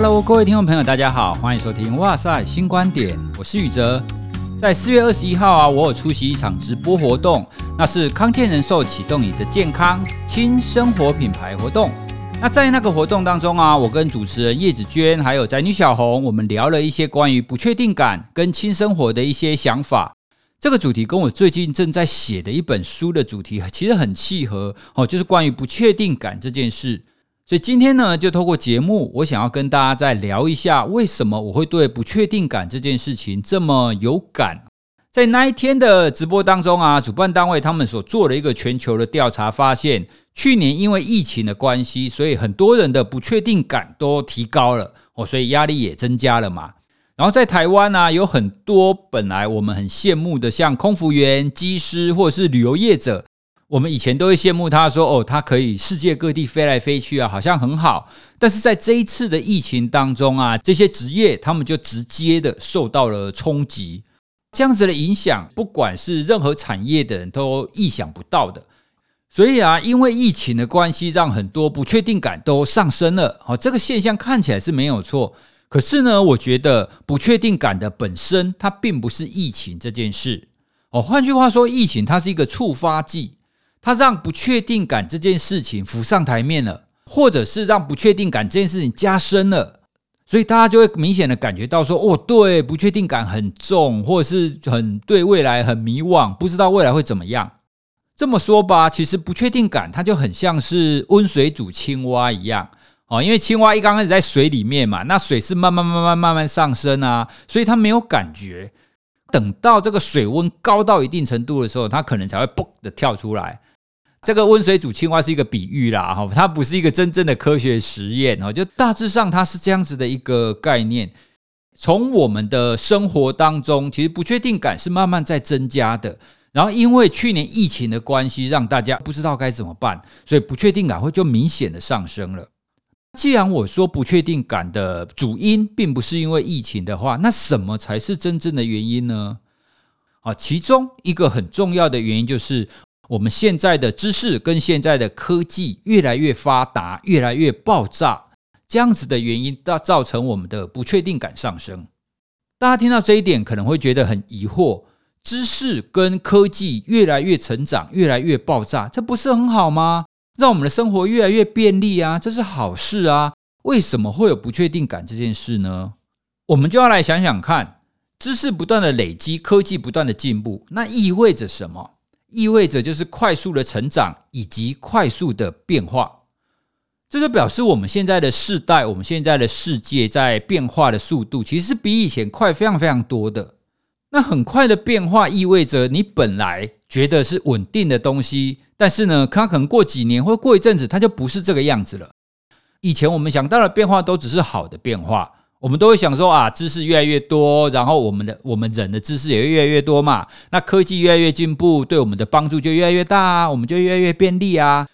Hello，各位听众朋友，大家好，欢迎收听哇塞新观点，我是宇哲。在四月二十一号啊，我有出席一场直播活动，那是康健人寿启动你的健康轻生活品牌活动。那在那个活动当中啊，我跟主持人叶子娟还有宅女小红，我们聊了一些关于不确定感跟轻生活的一些想法。这个主题跟我最近正在写的一本书的主题其实很契合哦，就是关于不确定感这件事。所以今天呢，就透过节目，我想要跟大家再聊一下，为什么我会对不确定感这件事情这么有感。在那一天的直播当中啊，主办单位他们所做的一个全球的调查发现，去年因为疫情的关系，所以很多人的不确定感都提高了哦，所以压力也增加了嘛。然后在台湾呢，有很多本来我们很羡慕的，像空服员、机师或者是旅游业者。我们以前都会羡慕他说：“哦，他可以世界各地飞来飞去啊，好像很好。”但是在这一次的疫情当中啊，这些职业他们就直接的受到了冲击，这样子的影响，不管是任何产业的人都意想不到的。所以啊，因为疫情的关系，让很多不确定感都上升了。哦，这个现象看起来是没有错，可是呢，我觉得不确定感的本身，它并不是疫情这件事。哦，换句话说，疫情它是一个触发剂。它让不确定感这件事情浮上台面了，或者是让不确定感这件事情加深了，所以大家就会明显的感觉到说，哦，对，不确定感很重，或者是很对未来很迷惘，不知道未来会怎么样。这么说吧，其实不确定感它就很像是温水煮青蛙一样哦，因为青蛙一刚开始在水里面嘛，那水是慢慢慢慢慢慢上升啊，所以它没有感觉。等到这个水温高到一定程度的时候，它可能才会嘣的跳出来。这个温水煮青蛙是一个比喻啦，哈，它不是一个真正的科学实验哦，就大致上它是这样子的一个概念。从我们的生活当中，其实不确定感是慢慢在增加的。然后因为去年疫情的关系，让大家不知道该怎么办，所以不确定感会就明显的上升了。既然我说不确定感的主因并不是因为疫情的话，那什么才是真正的原因呢？啊，其中一个很重要的原因就是。我们现在的知识跟现在的科技越来越发达，越来越爆炸，这样子的原因，造造成我们的不确定感上升。大家听到这一点，可能会觉得很疑惑：知识跟科技越来越成长，越来越爆炸，这不是很好吗？让我们的生活越来越便利啊，这是好事啊。为什么会有不确定感这件事呢？我们就要来想想看，知识不断的累积，科技不断的进步，那意味着什么？意味着就是快速的成长以及快速的变化，这就表示我们现在的世代，我们现在的世界在变化的速度其实是比以前快非常非常多的。那很快的变化意味着你本来觉得是稳定的东西，但是呢，它可能过几年或过一阵子，它就不是这个样子了。以前我们想到的变化都只是好的变化。我们都会想说啊，知识越来越多，然后我们的我们人的知识也越来越多嘛。那科技越来越进步，对我们的帮助就越来越大啊，我们就越来越便利啊。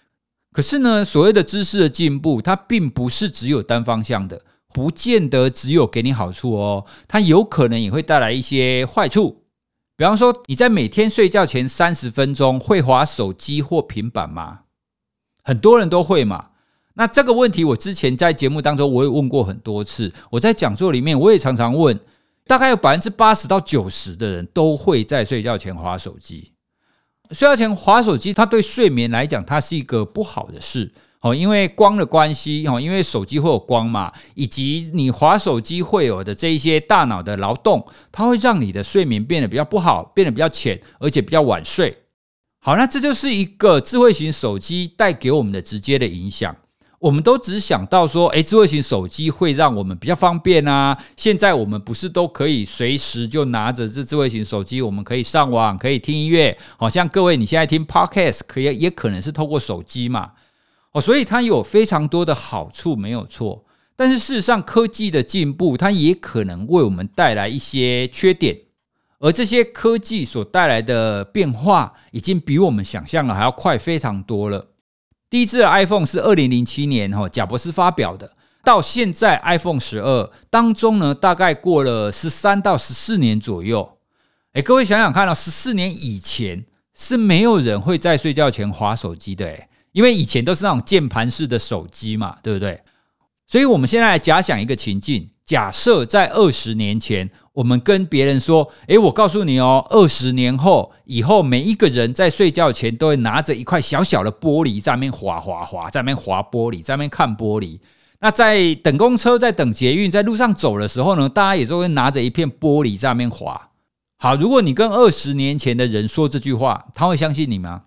可是呢，所谓的知识的进步，它并不是只有单方向的，不见得只有给你好处哦，它有可能也会带来一些坏处。比方说，你在每天睡觉前三十分钟会滑手机或平板吗？很多人都会嘛。那这个问题，我之前在节目当中我也问过很多次。我在讲座里面，我也常常问，大概有百分之八十到九十的人都会在睡觉前划手机。睡觉前划手机，它对睡眠来讲，它是一个不好的事哦，因为光的关系哦，因为手机会有光嘛，以及你划手机会有的这一些大脑的劳动，它会让你的睡眠变得比较不好，变得比较浅，而且比较晚睡。好，那这就是一个智慧型手机带给我们的直接的影响。我们都只想到说，诶，智慧型手机会让我们比较方便啊。现在我们不是都可以随时就拿着这智慧型手机，我们可以上网，可以听音乐。好像各位你现在听 Podcast，可以也可能是透过手机嘛。哦，所以它有非常多的好处，没有错。但是事实上，科技的进步，它也可能为我们带来一些缺点。而这些科技所带来的变化，已经比我们想象的还要快非常多了。第一支的 iPhone 是二零零七年哈贾博士发表的，到现在 iPhone 十二当中呢，大概过了十三到十四年左右。诶，各位想想看哦，十四年以前是没有人会在睡觉前划手机的诶，因为以前都是那种键盘式的手机嘛，对不对？所以，我们现在假想一个情境：假设在二十年前，我们跟别人说：“诶，我告诉你哦，二十年后以后，每一个人在睡觉前都会拿着一块小小的玻璃，在那边滑滑滑，在那边滑玻璃，在那边看玻璃。那在等公车、在等捷运、在路上走的时候呢，大家也都会拿着一片玻璃在那边滑。好，如果你跟二十年前的人说这句话，他会相信你吗？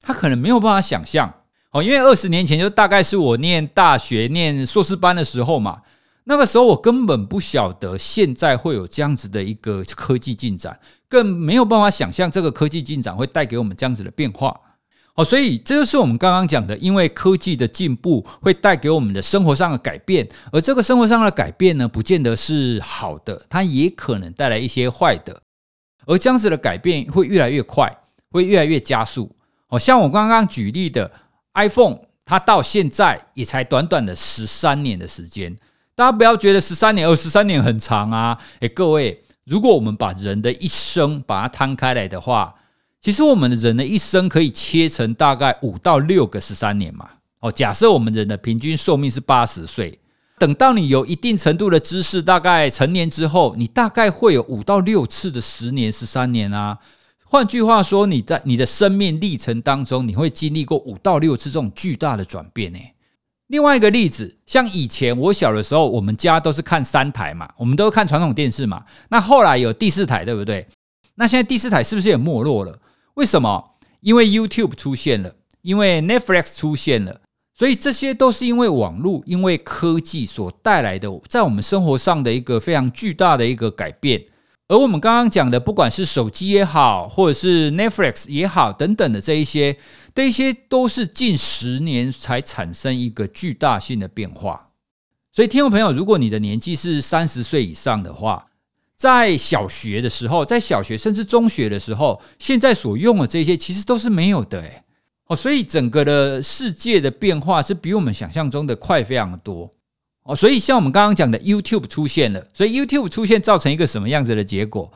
他可能没有办法想象。哦，因为二十年前就大概是我念大学、念硕士班的时候嘛。那个时候我根本不晓得现在会有这样子的一个科技进展，更没有办法想象这个科技进展会带给我们这样子的变化。哦，所以这就是我们刚刚讲的，因为科技的进步会带给我们的生活上的改变，而这个生活上的改变呢，不见得是好的，它也可能带来一些坏的。而这样子的改变会越来越快，会越来越加速。好，像我刚刚举例的 iPhone，它到现在也才短短的十三年的时间。大家不要觉得十三年，哦，十三年很长啊！诶，各位，如果我们把人的一生把它摊开来的话，其实我们的人的一生可以切成大概五到六个十三年嘛。哦，假设我们人的平均寿命是八十岁，等到你有一定程度的知识，大概成年之后，你大概会有五到六次的十年、十三年啊。换句话说，你在你的生命历程当中，你会经历过五到六次这种巨大的转变呢。另外一个例子，像以前我小的时候，我们家都是看三台嘛，我们都看传统电视嘛。那后来有第四台，对不对？那现在第四台是不是也没落了？为什么？因为 YouTube 出现了，因为 Netflix 出现了，所以这些都是因为网络、因为科技所带来的，在我们生活上的一个非常巨大的一个改变。而我们刚刚讲的，不管是手机也好，或者是 Netflix 也好，等等的这一些，这一些都是近十年才产生一个巨大性的变化。所以，听众朋友，如果你的年纪是三十岁以上的话，在小学的时候，在小学甚至中学的时候，现在所用的这些其实都是没有的，诶，哦，所以整个的世界的变化是比我们想象中的快非常多。哦，所以像我们刚刚讲的 YouTube 出现了，所以 YouTube 出现造成一个什么样子的结果？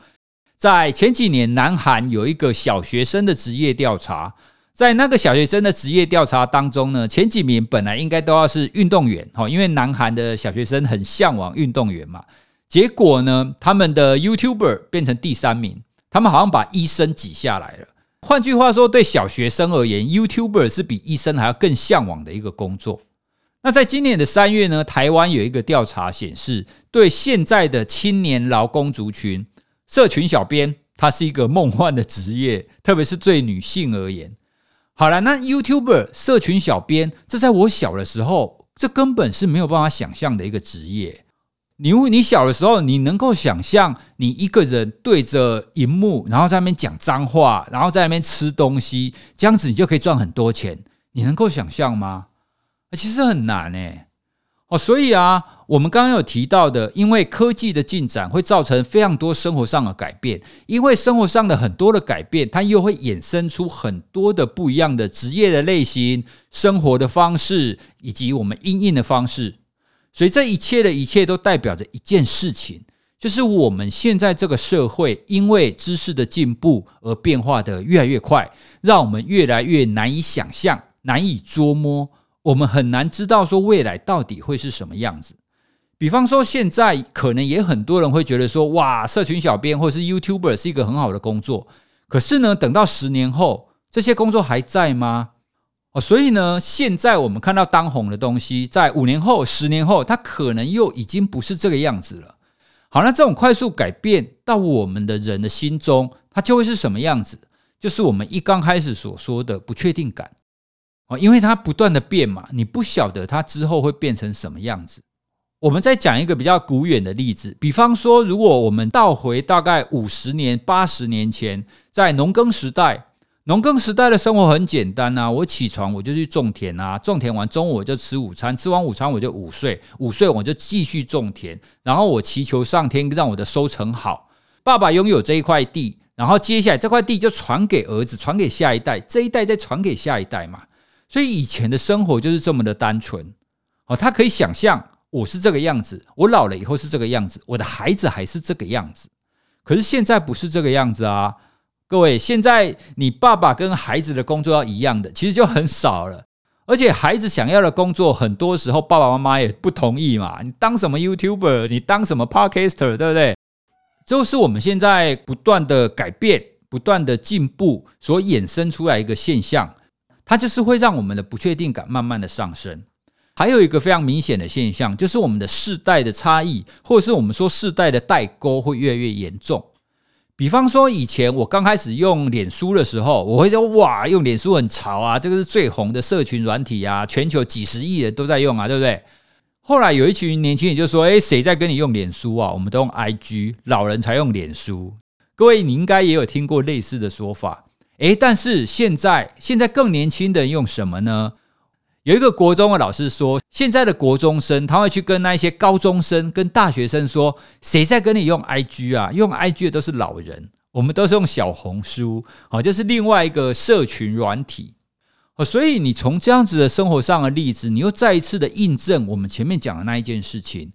在前几年，南韩有一个小学生的职业调查，在那个小学生的职业调查当中呢，前几名本来应该都要是运动员，哈，因为南韩的小学生很向往运动员嘛。结果呢，他们的 YouTuber 变成第三名，他们好像把医生挤下来了。换句话说，对小学生而言，YouTuber 是比医生还要更向往的一个工作。那在今年的三月呢，台湾有一个调查显示，对现在的青年劳工族群，社群小编它是一个梦幻的职业，特别是对女性而言。好了，那 YouTuber 社群小编，这在我小的时候，这根本是没有办法想象的一个职业。你你小的时候，你能够想象你一个人对着荧幕，然后在那边讲脏话，然后在那边吃东西，这样子你就可以赚很多钱，你能够想象吗？其实很难诶，哦，所以啊，我们刚刚有提到的，因为科技的进展会造成非常多生活上的改变，因为生活上的很多的改变，它又会衍生出很多的不一样的职业的类型、生活的方式以及我们应应的方式，所以这一切的一切都代表着一件事情，就是我们现在这个社会因为知识的进步而变化得越来越快，让我们越来越难以想象、难以捉摸。我们很难知道说未来到底会是什么样子。比方说，现在可能也很多人会觉得说，哇，社群小编或者是 YouTuber 是一个很好的工作。可是呢，等到十年后，这些工作还在吗？哦，所以呢，现在我们看到当红的东西，在五年后、十年后，它可能又已经不是这个样子了。好，那这种快速改变到我们的人的心中，它就会是什么样子？就是我们一刚开始所说的不确定感。哦，因为它不断的变嘛，你不晓得它之后会变成什么样子。我们再讲一个比较古远的例子，比方说，如果我们倒回大概五十年、八十年前，在农耕时代，农耕时代的生活很简单啊，我起床我就去种田啊，种田完中午我就吃午餐，吃完午餐我就午睡，午睡我就继续种田，然后我祈求上天让我的收成好。爸爸拥有这一块地，然后接下来这块地就传给儿子，传给下一代，这一代再传给下一代嘛。所以以前的生活就是这么的单纯，哦，他可以想象我是这个样子，我老了以后是这个样子，我的孩子还是这个样子。可是现在不是这个样子啊，各位，现在你爸爸跟孩子的工作要一样的，其实就很少了。而且孩子想要的工作，很多时候爸爸妈妈也不同意嘛。你当什么 YouTuber，你当什么 Podcaster，对不对？就是我们现在不断的改变、不断的进步所衍生出来一个现象，它就是会让我们的不确定感慢慢的上升。还有一个非常明显的现象，就是我们的世代的差异，或者是我们说世代的代沟会越来越严重。比方说，以前我刚开始用脸书的时候，我会说：“哇，用脸书很潮啊，这个是最红的社群软体啊，全球几十亿人都在用啊，对不对？”后来有一群年轻人就说：“诶，谁在跟你用脸书啊？我们都用 IG，老人才用脸书。”各位，你应该也有听过类似的说法。诶，但是现在，现在更年轻的用什么呢？有一个国中的老师说，现在的国中生他会去跟那些高中生、跟大学生说，谁在跟你用 IG 啊？用 IG 的都是老人，我们都是用小红书，好，就是另外一个社群软体。所以你从这样子的生活上的例子，你又再一次的印证我们前面讲的那一件事情，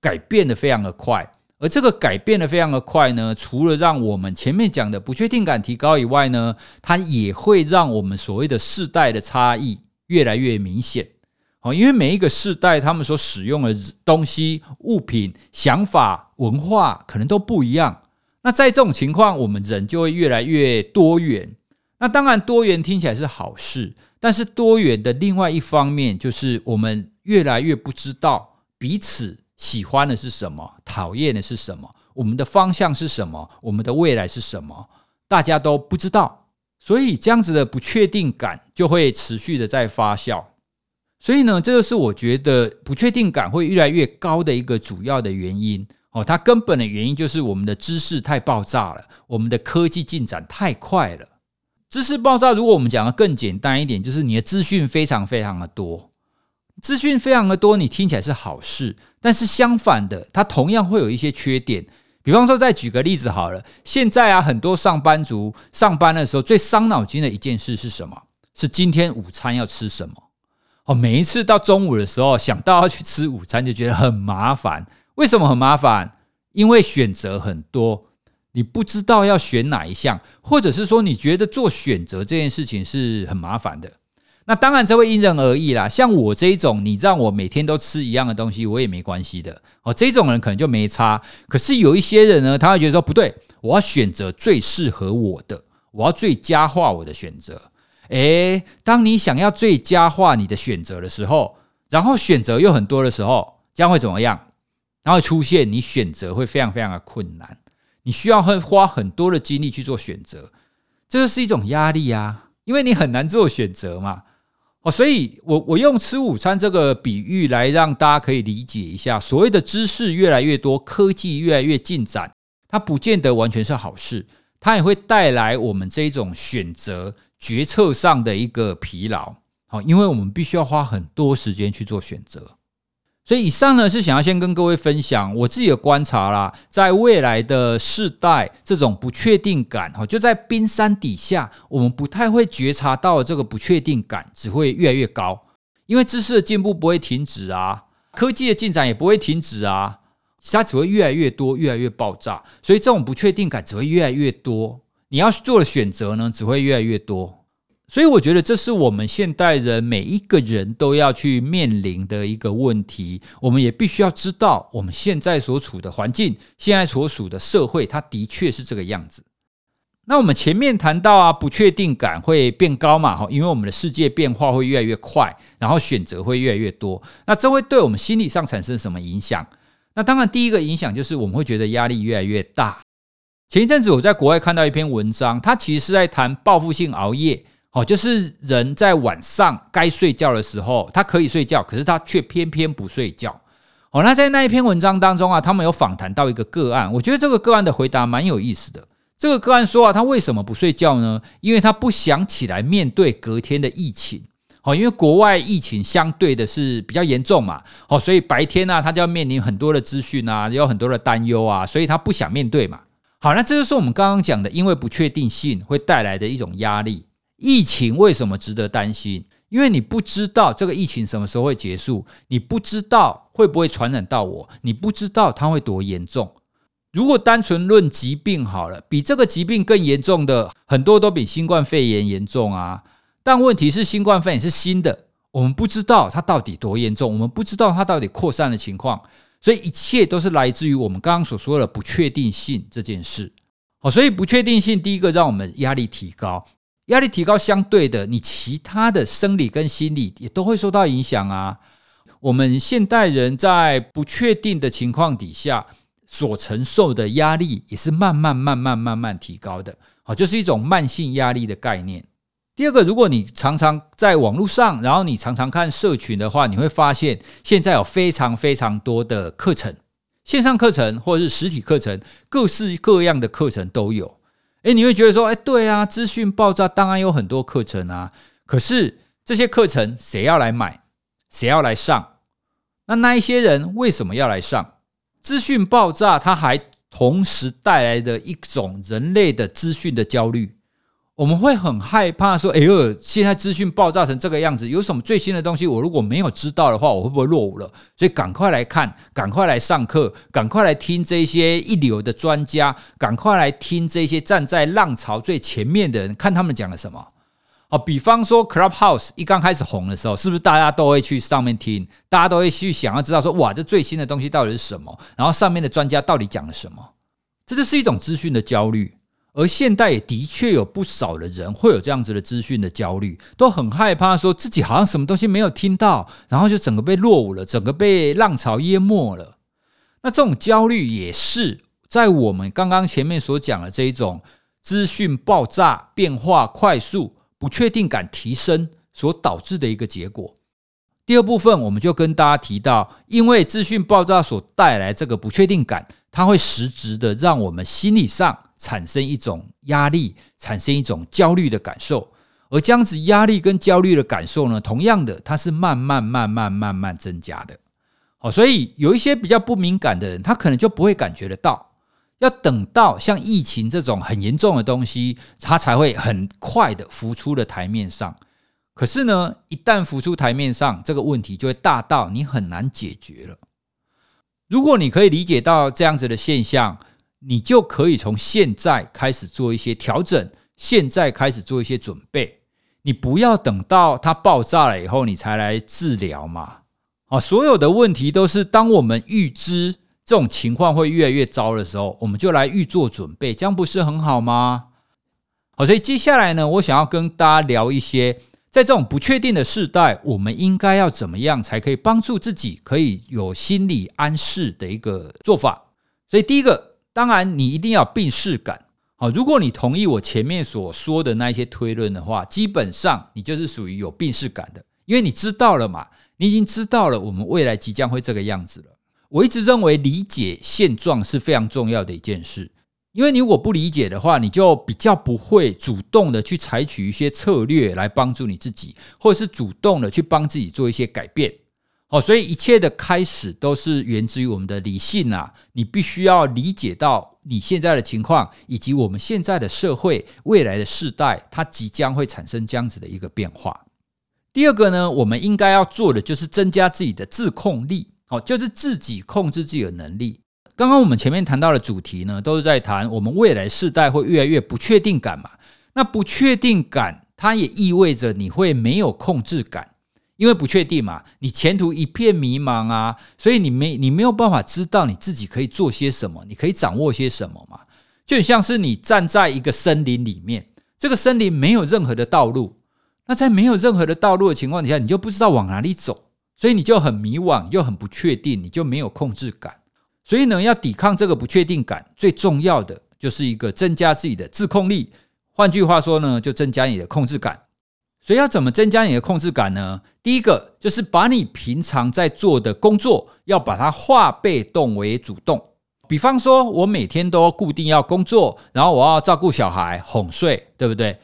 改变的非常的快。而这个改变的非常的快呢，除了让我们前面讲的不确定感提高以外呢，它也会让我们所谓的世代的差异。越来越明显，哦，因为每一个世代他们所使用的东西、物品、想法、文化可能都不一样。那在这种情况，我们人就会越来越多元。那当然，多元听起来是好事，但是多元的另外一方面就是我们越来越不知道彼此喜欢的是什么，讨厌的是什么，我们的方向是什么，我们的未来是什么，大家都不知道。所以这样子的不确定感就会持续的在发酵，所以呢，这就是我觉得不确定感会越来越高的一个主要的原因哦。它根本的原因就是我们的知识太爆炸了，我们的科技进展太快了。知识爆炸，如果我们讲的更简单一点，就是你的资讯非常非常的多，资讯非常的多，你听起来是好事，但是相反的，它同样会有一些缺点。比方说，再举个例子好了。现在啊，很多上班族上班的时候最伤脑筋的一件事是什么？是今天午餐要吃什么？哦，每一次到中午的时候，想到要去吃午餐，就觉得很麻烦。为什么很麻烦？因为选择很多，你不知道要选哪一项，或者是说你觉得做选择这件事情是很麻烦的。那当然，这会因人而异啦。像我这一种，你让我每天都吃一样的东西，我也没关系的。哦，这种人可能就没差。可是有一些人呢，他会觉得说不对，我要选择最适合我的，我要最佳化我的选择。诶，当你想要最佳化你的选择的时候，然后选择又很多的时候，将会怎么样？然后出现你选择会非常非常的困难，你需要很花很多的精力去做选择，这就是一种压力啊，因为你很难做选择嘛。哦，所以我我用吃午餐这个比喻来让大家可以理解一下，所谓的知识越来越多，科技越来越进展，它不见得完全是好事，它也会带来我们这种选择决策上的一个疲劳。好，因为我们必须要花很多时间去做选择。所以以上呢是想要先跟各位分享我自己的观察啦，在未来的世代，这种不确定感哈，就在冰山底下，我们不太会觉察到这个不确定感只会越来越高，因为知识的进步不会停止啊，科技的进展也不会停止啊，它只会越来越多，越来越爆炸，所以这种不确定感只会越来越多，你要做的选择呢，只会越来越多。所以我觉得这是我们现代人每一个人都要去面临的一个问题。我们也必须要知道，我们现在所处的环境，现在所处的社会，它的确是这个样子。那我们前面谈到啊，不确定感会变高嘛，哈，因为我们的世界变化会越来越快，然后选择会越来越多。那这会对我们心理上产生什么影响？那当然，第一个影响就是我们会觉得压力越来越大。前一阵子我在国外看到一篇文章，它其实是在谈报复性熬夜。哦，就是人在晚上该睡觉的时候，他可以睡觉，可是他却偏偏不睡觉。哦，那在那一篇文章当中啊，他们有访谈到一个个案，我觉得这个个案的回答蛮有意思的。这个个案说啊，他为什么不睡觉呢？因为他不想起来面对隔天的疫情。哦，因为国外疫情相对的是比较严重嘛。哦，所以白天呢，他就要面临很多的资讯啊，有很多的担忧啊，所以他不想面对嘛。好，那这就是我们刚刚讲的，因为不确定性会带来的一种压力。疫情为什么值得担心？因为你不知道这个疫情什么时候会结束，你不知道会不会传染到我，你不知道它会多严重。如果单纯论疾病好了，比这个疾病更严重的很多都比新冠肺炎严重啊。但问题是，新冠肺炎是新的，我们不知道它到底多严重，我们不知道它到底扩散的情况，所以一切都是来自于我们刚刚所说的不确定性这件事。好，所以不确定性第一个让我们压力提高，压力提高相对的，你其他的生理跟心理也都会受到影响啊。我们现代人在不确定的情况底下所承受的压力也是慢慢慢慢慢慢提高的。好，就是一种慢性压力的概念。第二个，如果你常常在网络上，然后你常常看社群的话，你会发现现在有非常非常多的课程，线上课程或者是实体课程，各式各样的课程都有。诶，你会觉得说，诶，对啊，资讯爆炸，当然有很多课程啊。可是这些课程谁要来买？谁要来上？那那一些人为什么要来上？资讯爆炸，它还同时带来的一种人类的资讯的焦虑。我们会很害怕说：“哎呦，现在资讯爆炸成这个样子，有什么最新的东西？我如果没有知道的话，我会不会落伍了？”所以赶快来看，赶快来上课，赶快来听这些一流的专家，赶快来听这些站在浪潮最前面的人，看他们讲了什么。好，比方说 Clubhouse 一刚开始红的时候，是不是大家都会去上面听？大家都会去想要知道说：“哇，这最新的东西到底是什么？”然后上面的专家到底讲了什么？这就是一种资讯的焦虑。而现代也的确有不少的人会有这样子的资讯的焦虑，都很害怕说自己好像什么东西没有听到，然后就整个被落伍了，整个被浪潮淹没了。那这种焦虑也是在我们刚刚前面所讲的这一种资讯爆炸、变化快速、不确定感提升所导致的一个结果。第二部分我们就跟大家提到，因为资讯爆炸所带来这个不确定感，它会实质的让我们心理上。产生一种压力，产生一种焦虑的感受，而这样子压力跟焦虑的感受呢，同样的，它是慢慢、慢慢、慢慢增加的。好，所以有一些比较不敏感的人，他可能就不会感觉得到，要等到像疫情这种很严重的东西，它才会很快的浮出了台面上。可是呢，一旦浮出台面上，这个问题就会大到你很难解决了。如果你可以理解到这样子的现象，你就可以从现在开始做一些调整，现在开始做一些准备。你不要等到它爆炸了以后，你才来治疗嘛。啊，所有的问题都是当我们预知这种情况会越来越糟的时候，我们就来预做准备，这样不是很好吗？好，所以接下来呢，我想要跟大家聊一些，在这种不确定的时代，我们应该要怎么样才可以帮助自己，可以有心理安适的一个做法。所以第一个。当然，你一定要有病识感。好，如果你同意我前面所说的那一些推论的话，基本上你就是属于有病识感的，因为你知道了嘛，你已经知道了我们未来即将会这个样子了。我一直认为理解现状是非常重要的一件事，因为你如果不理解的话，你就比较不会主动的去采取一些策略来帮助你自己，或者是主动的去帮自己做一些改变。哦，所以一切的开始都是源自于我们的理性啊！你必须要理解到你现在的情况，以及我们现在的社会、未来的世代，它即将会产生这样子的一个变化。第二个呢，我们应该要做的就是增加自己的自控力，哦，就是自己控制自己的能力。刚刚我们前面谈到的主题呢，都是在谈我们未来世代会越来越不确定感嘛。那不确定感，它也意味着你会没有控制感。因为不确定嘛，你前途一片迷茫啊，所以你没你没有办法知道你自己可以做些什么，你可以掌握些什么嘛？就很像是你站在一个森林里面，这个森林没有任何的道路，那在没有任何的道路的情况底下，你就不知道往哪里走，所以你就很迷惘，又很不确定，你就没有控制感。所以呢，要抵抗这个不确定感，最重要的就是一个增加自己的自控力。换句话说呢，就增加你的控制感。所以要怎么增加你的控制感呢？第一个就是把你平常在做的工作，要把它化被动为主动。比方说，我每天都固定要工作，然后我要照顾小孩、哄睡，对不对？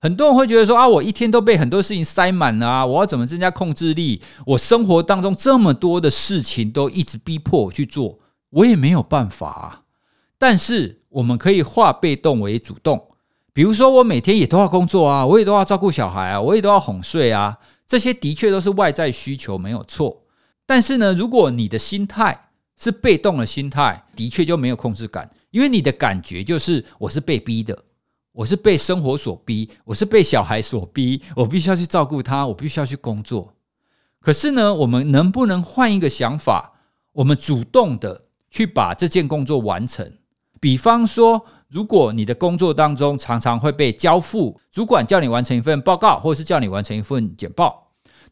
很多人会觉得说啊，我一天都被很多事情塞满了啊，我要怎么增加控制力？我生活当中这么多的事情都一直逼迫我去做，我也没有办法啊。但是我们可以化被动为主动。比如说，我每天也都要工作啊，我也都要照顾小孩啊，我也都要哄睡啊，这些的确都是外在需求，没有错。但是呢，如果你的心态是被动的心态，的确就没有控制感，因为你的感觉就是我是被逼的，我是被生活所逼，我是被小孩所逼，我必须要去照顾他，我必须要去工作。可是呢，我们能不能换一个想法，我们主动的去把这件工作完成？比方说，如果你的工作当中常常会被交付，主管叫你完成一份报告，或者是叫你完成一份简报，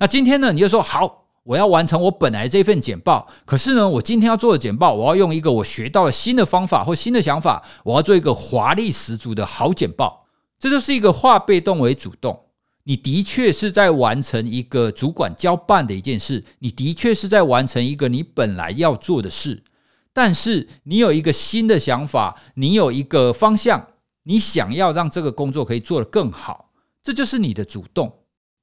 那今天呢，你就说好，我要完成我本来这份简报。可是呢，我今天要做的简报，我要用一个我学到了新的方法或新的想法，我要做一个华丽十足的好简报。这就是一个化被动为主动。你的确是在完成一个主管交办的一件事，你的确是在完成一个你本来要做的事。但是你有一个新的想法，你有一个方向，你想要让这个工作可以做得更好，这就是你的主动。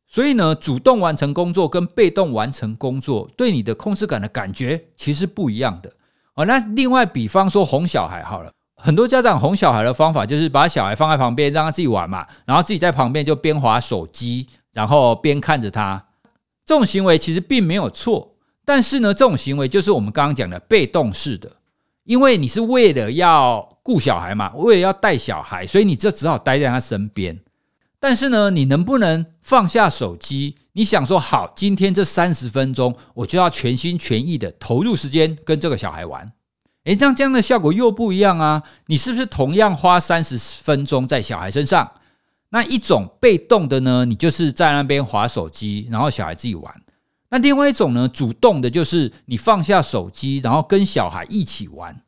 所以呢，主动完成工作跟被动完成工作，对你的控制感的感觉其实不一样的。哦，那另外比方说哄小孩好了，很多家长哄小孩的方法就是把小孩放在旁边，让他自己玩嘛，然后自己在旁边就边滑手机，然后边看着他。这种行为其实并没有错。但是呢，这种行为就是我们刚刚讲的被动式的，因为你是为了要顾小孩嘛，为了要带小孩，所以你就只好待在他身边。但是呢，你能不能放下手机？你想说好，今天这三十分钟，我就要全心全意的投入时间跟这个小孩玩。诶，这样这样的效果又不一样啊！你是不是同样花三十分钟在小孩身上？那一种被动的呢，你就是在那边滑手机，然后小孩自己玩。那另外一种呢，主动的，就是你放下手机，然后跟小孩一起玩。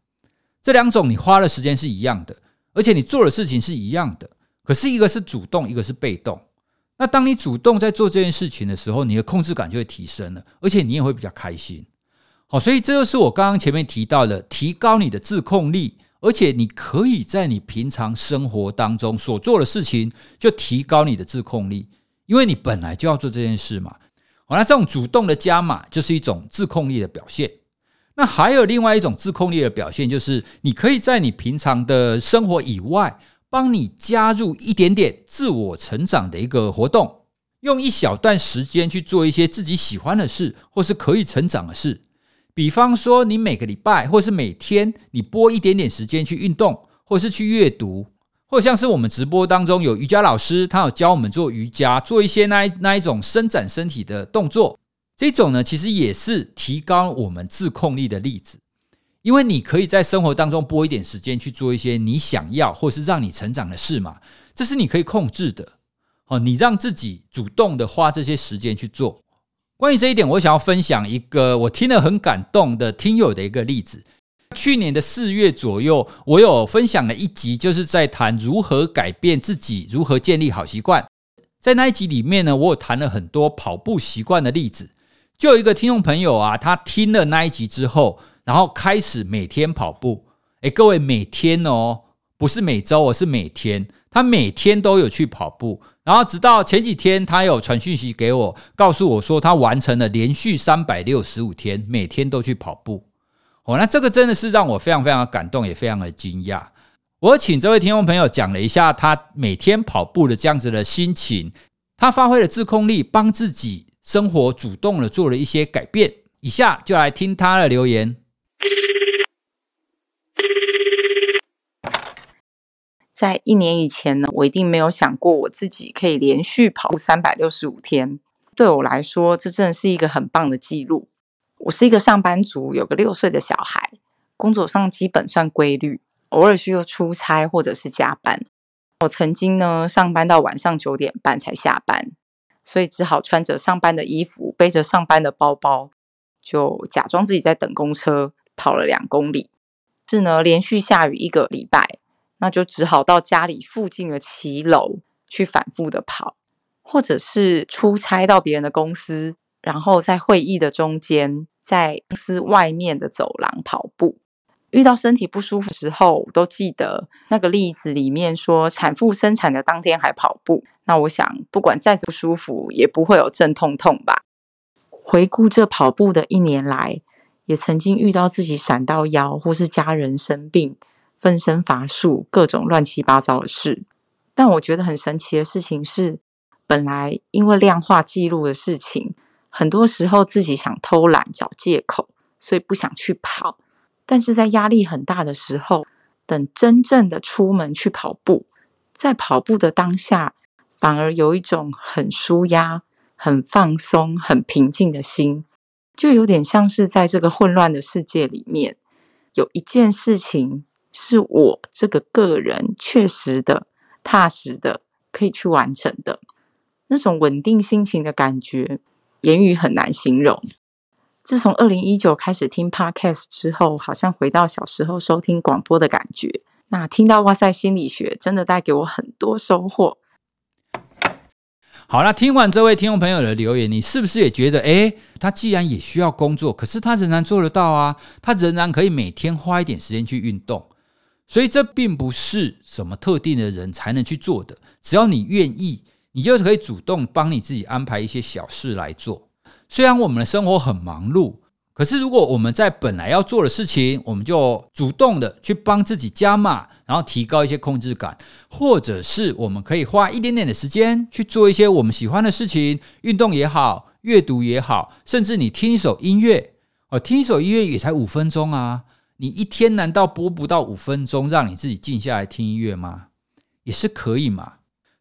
这两种你花的时间是一样的，而且你做的事情是一样的。可是一个是主动，一个是被动。那当你主动在做这件事情的时候，你的控制感就会提升了，而且你也会比较开心。好，所以这就是我刚刚前面提到的，提高你的自控力，而且你可以在你平常生活当中所做的事情，就提高你的自控力，因为你本来就要做这件事嘛。好，那这种主动的加码就是一种自控力的表现。那还有另外一种自控力的表现，就是你可以在你平常的生活以外，帮你加入一点点自我成长的一个活动，用一小段时间去做一些自己喜欢的事，或是可以成长的事。比方说，你每个礼拜或是每天，你拨一点点时间去运动，或是去阅读。或像是我们直播当中有瑜伽老师，他有教我们做瑜伽，做一些那一那一种伸展身体的动作，这种呢其实也是提高我们自控力的例子，因为你可以在生活当中拨一点时间去做一些你想要或是让你成长的事嘛，这是你可以控制的。哦，你让自己主动的花这些时间去做。关于这一点，我想要分享一个我听了很感动的听友的一个例子。去年的四月左右，我有分享了一集，就是在谈如何改变自己，如何建立好习惯。在那一集里面呢，我有谈了很多跑步习惯的例子。就有一个听众朋友啊，他听了那一集之后，然后开始每天跑步。诶，各位，每天哦，不是每周，我是每天。他每天都有去跑步，然后直到前几天，他有传讯息给我，告诉我说他完成了连续三百六十五天，每天都去跑步。哦，那这个真的是让我非常非常的感动，也非常的惊讶。我请这位听众朋友讲了一下他每天跑步的这样子的心情，他发挥了自控力，帮自己生活主动的做了一些改变。以下就来听他的留言。在一年以前呢，我一定没有想过我自己可以连续跑步三百六十五天。对我来说，这真的是一个很棒的记录。我是一个上班族，有个六岁的小孩，工作上基本算规律，偶尔需要出差或者是加班。我曾经呢，上班到晚上九点半才下班，所以只好穿着上班的衣服，背着上班的包包，就假装自己在等公车，跑了两公里。是呢，连续下雨一个礼拜，那就只好到家里附近的骑楼去反复的跑，或者是出差到别人的公司。然后在会议的中间，在公司外面的走廊跑步，遇到身体不舒服的时候，都记得那个例子里面说，产妇生产的当天还跑步。那我想，不管再不舒服，也不会有阵痛痛吧。回顾这跑步的一年来，也曾经遇到自己闪到腰，或是家人生病、分身乏术，各种乱七八糟的事。但我觉得很神奇的事情是，本来因为量化记录的事情。很多时候自己想偷懒找借口，所以不想去跑。但是在压力很大的时候，等真正的出门去跑步，在跑步的当下，反而有一种很舒压、很放松、很平静的心，就有点像是在这个混乱的世界里面，有一件事情是我这个个人确实的、踏实的可以去完成的，那种稳定心情的感觉，言语很难形容。自从二零一九开始听 Podcast 之后，好像回到小时候收听广播的感觉。那听到哇塞心理学，真的带给我很多收获。好，了听完这位听众朋友的留言，你是不是也觉得，诶，他既然也需要工作，可是他仍然做得到啊？他仍然可以每天花一点时间去运动，所以这并不是什么特定的人才能去做的。只要你愿意，你就可以主动帮你自己安排一些小事来做。虽然我们的生活很忙碌。可是，如果我们在本来要做的事情，我们就主动的去帮自己加码，然后提高一些控制感，或者是我们可以花一点点的时间去做一些我们喜欢的事情，运动也好，阅读也好，甚至你听一首音乐，哦，听一首音乐也才五分钟啊，你一天难道播不到五分钟，让你自己静下来听音乐吗？也是可以嘛。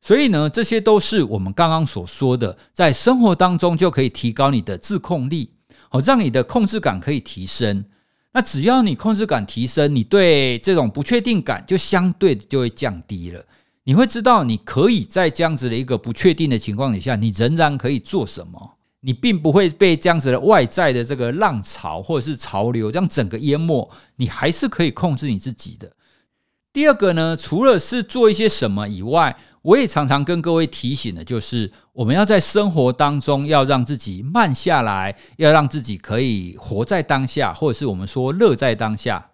所以呢，这些都是我们刚刚所说的，在生活当中就可以提高你的自控力。好，让你的控制感可以提升。那只要你控制感提升，你对这种不确定感就相对的就会降低了。你会知道，你可以在这样子的一个不确定的情况底下，你仍然可以做什么。你并不会被这样子的外在的这个浪潮或者是潮流这样整个淹没，你还是可以控制你自己的。第二个呢，除了是做一些什么以外，我也常常跟各位提醒的，就是我们要在生活当中要让自己慢下来，要让自己可以活在当下，或者是我们说乐在当下。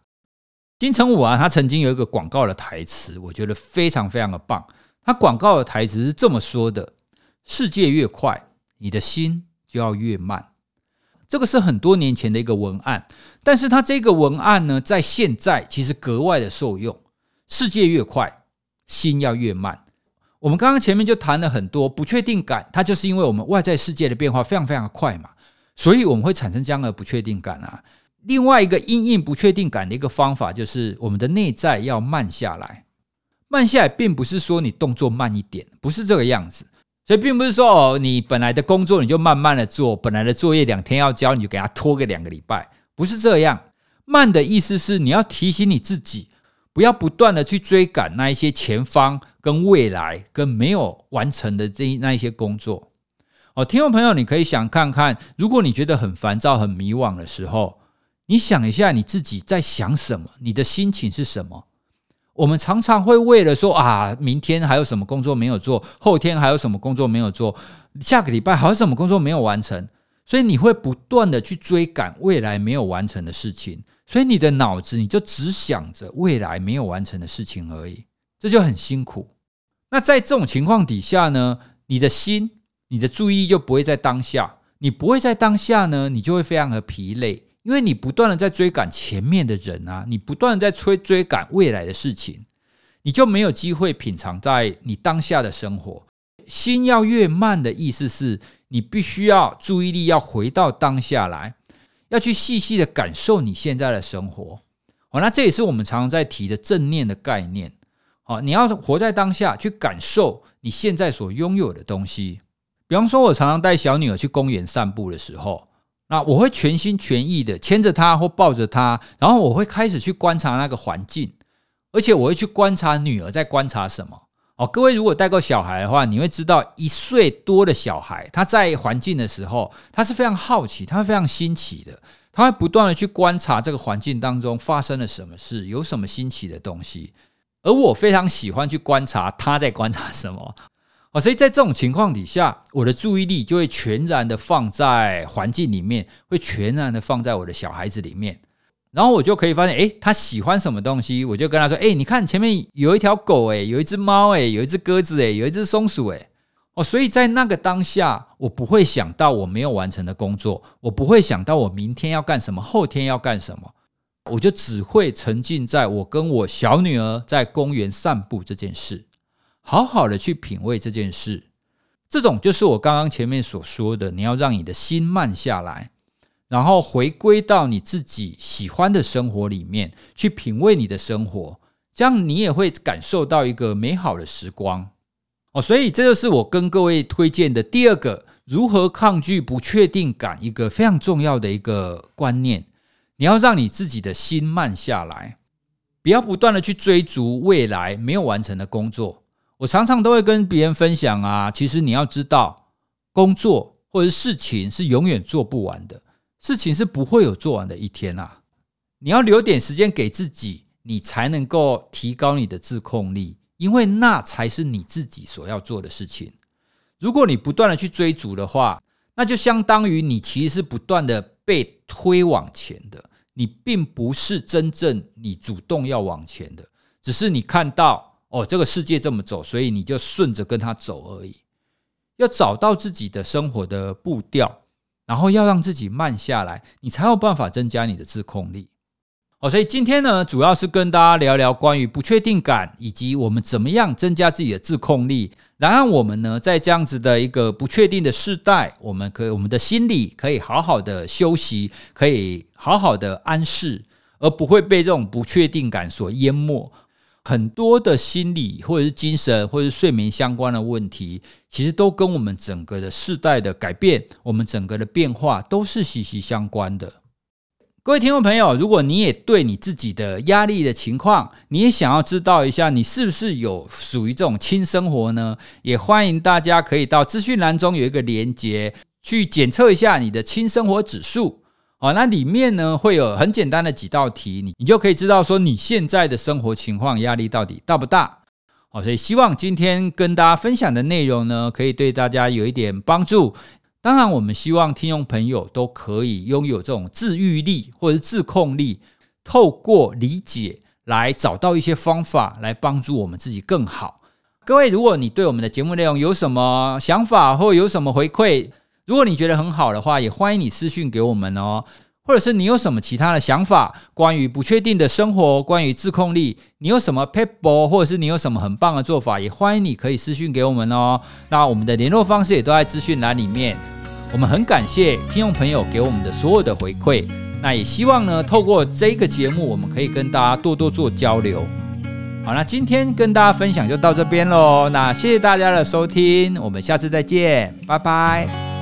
金城武啊，他曾经有一个广告的台词，我觉得非常非常的棒。他广告的台词是这么说的：“世界越快，你的心就要越慢。”这个是很多年前的一个文案，但是他这个文案呢，在现在其实格外的受用。世界越快，心要越慢。我们刚刚前面就谈了很多不确定感，它就是因为我们外在世界的变化非常非常快嘛，所以我们会产生这样的不确定感啊。另外一个因应不确定感的一个方法，就是我们的内在要慢下来。慢下来，并不是说你动作慢一点，不是这个样子。所以并不是说哦，你本来的工作你就慢慢的做，本来的作业两天要交，你就给他拖个两个礼拜，不是这样。慢的意思是你要提醒你自己。不要不断的去追赶那一些前方跟未来跟没有完成的这那一些工作哦，听众朋友，你可以想看看，如果你觉得很烦躁、很迷惘的时候，你想一下你自己在想什么，你的心情是什么？我们常常会为了说啊，明天还有什么工作没有做，后天还有什么工作没有做，下个礼拜还有什么工作没有完成，所以你会不断的去追赶未来没有完成的事情。所以你的脑子你就只想着未来没有完成的事情而已，这就很辛苦。那在这种情况底下呢，你的心、你的注意力就不会在当下。你不会在当下呢，你就会非常的疲累，因为你不断的在追赶前面的人啊，你不断的在追追赶未来的事情，你就没有机会品尝在你当下的生活。心要越慢的意思是你必须要注意力要回到当下来。要去细细的感受你现在的生活，哦，那这也是我们常常在提的正念的概念，哦，你要活在当下，去感受你现在所拥有的东西。比方说，我常常带小女儿去公园散步的时候，那我会全心全意的牵着她或抱着她，然后我会开始去观察那个环境，而且我会去观察女儿在观察什么。哦，各位如果带过小孩的话，你会知道一岁多的小孩，他在环境的时候，他是非常好奇，他会非常新奇的，他会不断的去观察这个环境当中发生了什么事，有什么新奇的东西。而我非常喜欢去观察他在观察什么。哦，所以在这种情况底下，我的注意力就会全然的放在环境里面，会全然的放在我的小孩子里面。然后我就可以发现，诶，他喜欢什么东西，我就跟他说，诶，你看前面有一条狗，诶，有一只猫，诶，有一只鸽子，诶，有一只松鼠，诶，哦，所以在那个当下，我不会想到我没有完成的工作，我不会想到我明天要干什么，后天要干什么，我就只会沉浸在我跟我小女儿在公园散步这件事，好好的去品味这件事。这种就是我刚刚前面所说的，你要让你的心慢下来。然后回归到你自己喜欢的生活里面去品味你的生活，这样你也会感受到一个美好的时光哦。所以这就是我跟各位推荐的第二个，如何抗拒不确定感，一个非常重要的一个观念，你要让你自己的心慢下来，不要不断的去追逐未来没有完成的工作。我常常都会跟别人分享啊，其实你要知道，工作或者事情是永远做不完的，事情是不会有做完的一天啊。你要留点时间给自己，你才能够提高你的自控力，因为那才是你自己所要做的事情。如果你不断的去追逐的话，那就相当于你其实是不断的被推往前的，你并不是真正你主动要往前的，只是你看到哦，这个世界这么走，所以你就顺着跟他走而已。要找到自己的生活的步调，然后要让自己慢下来，你才有办法增加你的自控力。哦，所以今天呢，主要是跟大家聊聊关于不确定感，以及我们怎么样增加自己的自控力。然后我们呢，在这样子的一个不确定的世代，我们可以我们的心里可以好好的休息，可以好好的安适，而不会被这种不确定感所淹没。很多的心理或者是精神或者是睡眠相关的问题，其实都跟我们整个的世代的改变，我们整个的变化都是息息相关的。各位听众朋友，如果你也对你自己的压力的情况，你也想要知道一下，你是不是有属于这种轻生活呢？也欢迎大家可以到资讯栏中有一个连接，去检测一下你的轻生活指数。哦，那里面呢会有很简单的几道题，你你就可以知道说你现在的生活情况压力到底大不大。哦，所以希望今天跟大家分享的内容呢，可以对大家有一点帮助。当然，我们希望听众朋友都可以拥有这种自愈力或者自控力，透过理解来找到一些方法来帮助我们自己更好。各位，如果你对我们的节目内容有什么想法或有什么回馈，如果你觉得很好的话，也欢迎你私讯给我们哦。或者是你有什么其他的想法，关于不确定的生活，关于自控力，你有什么撇步，或者是你有什么很棒的做法，也欢迎你可以私讯给我们哦。那我们的联络方式也都在资讯栏里面。我们很感谢听众朋友给我们的所有的回馈，那也希望呢，透过这个节目，我们可以跟大家多多做交流。好，那今天跟大家分享就到这边喽。那谢谢大家的收听，我们下次再见，拜拜。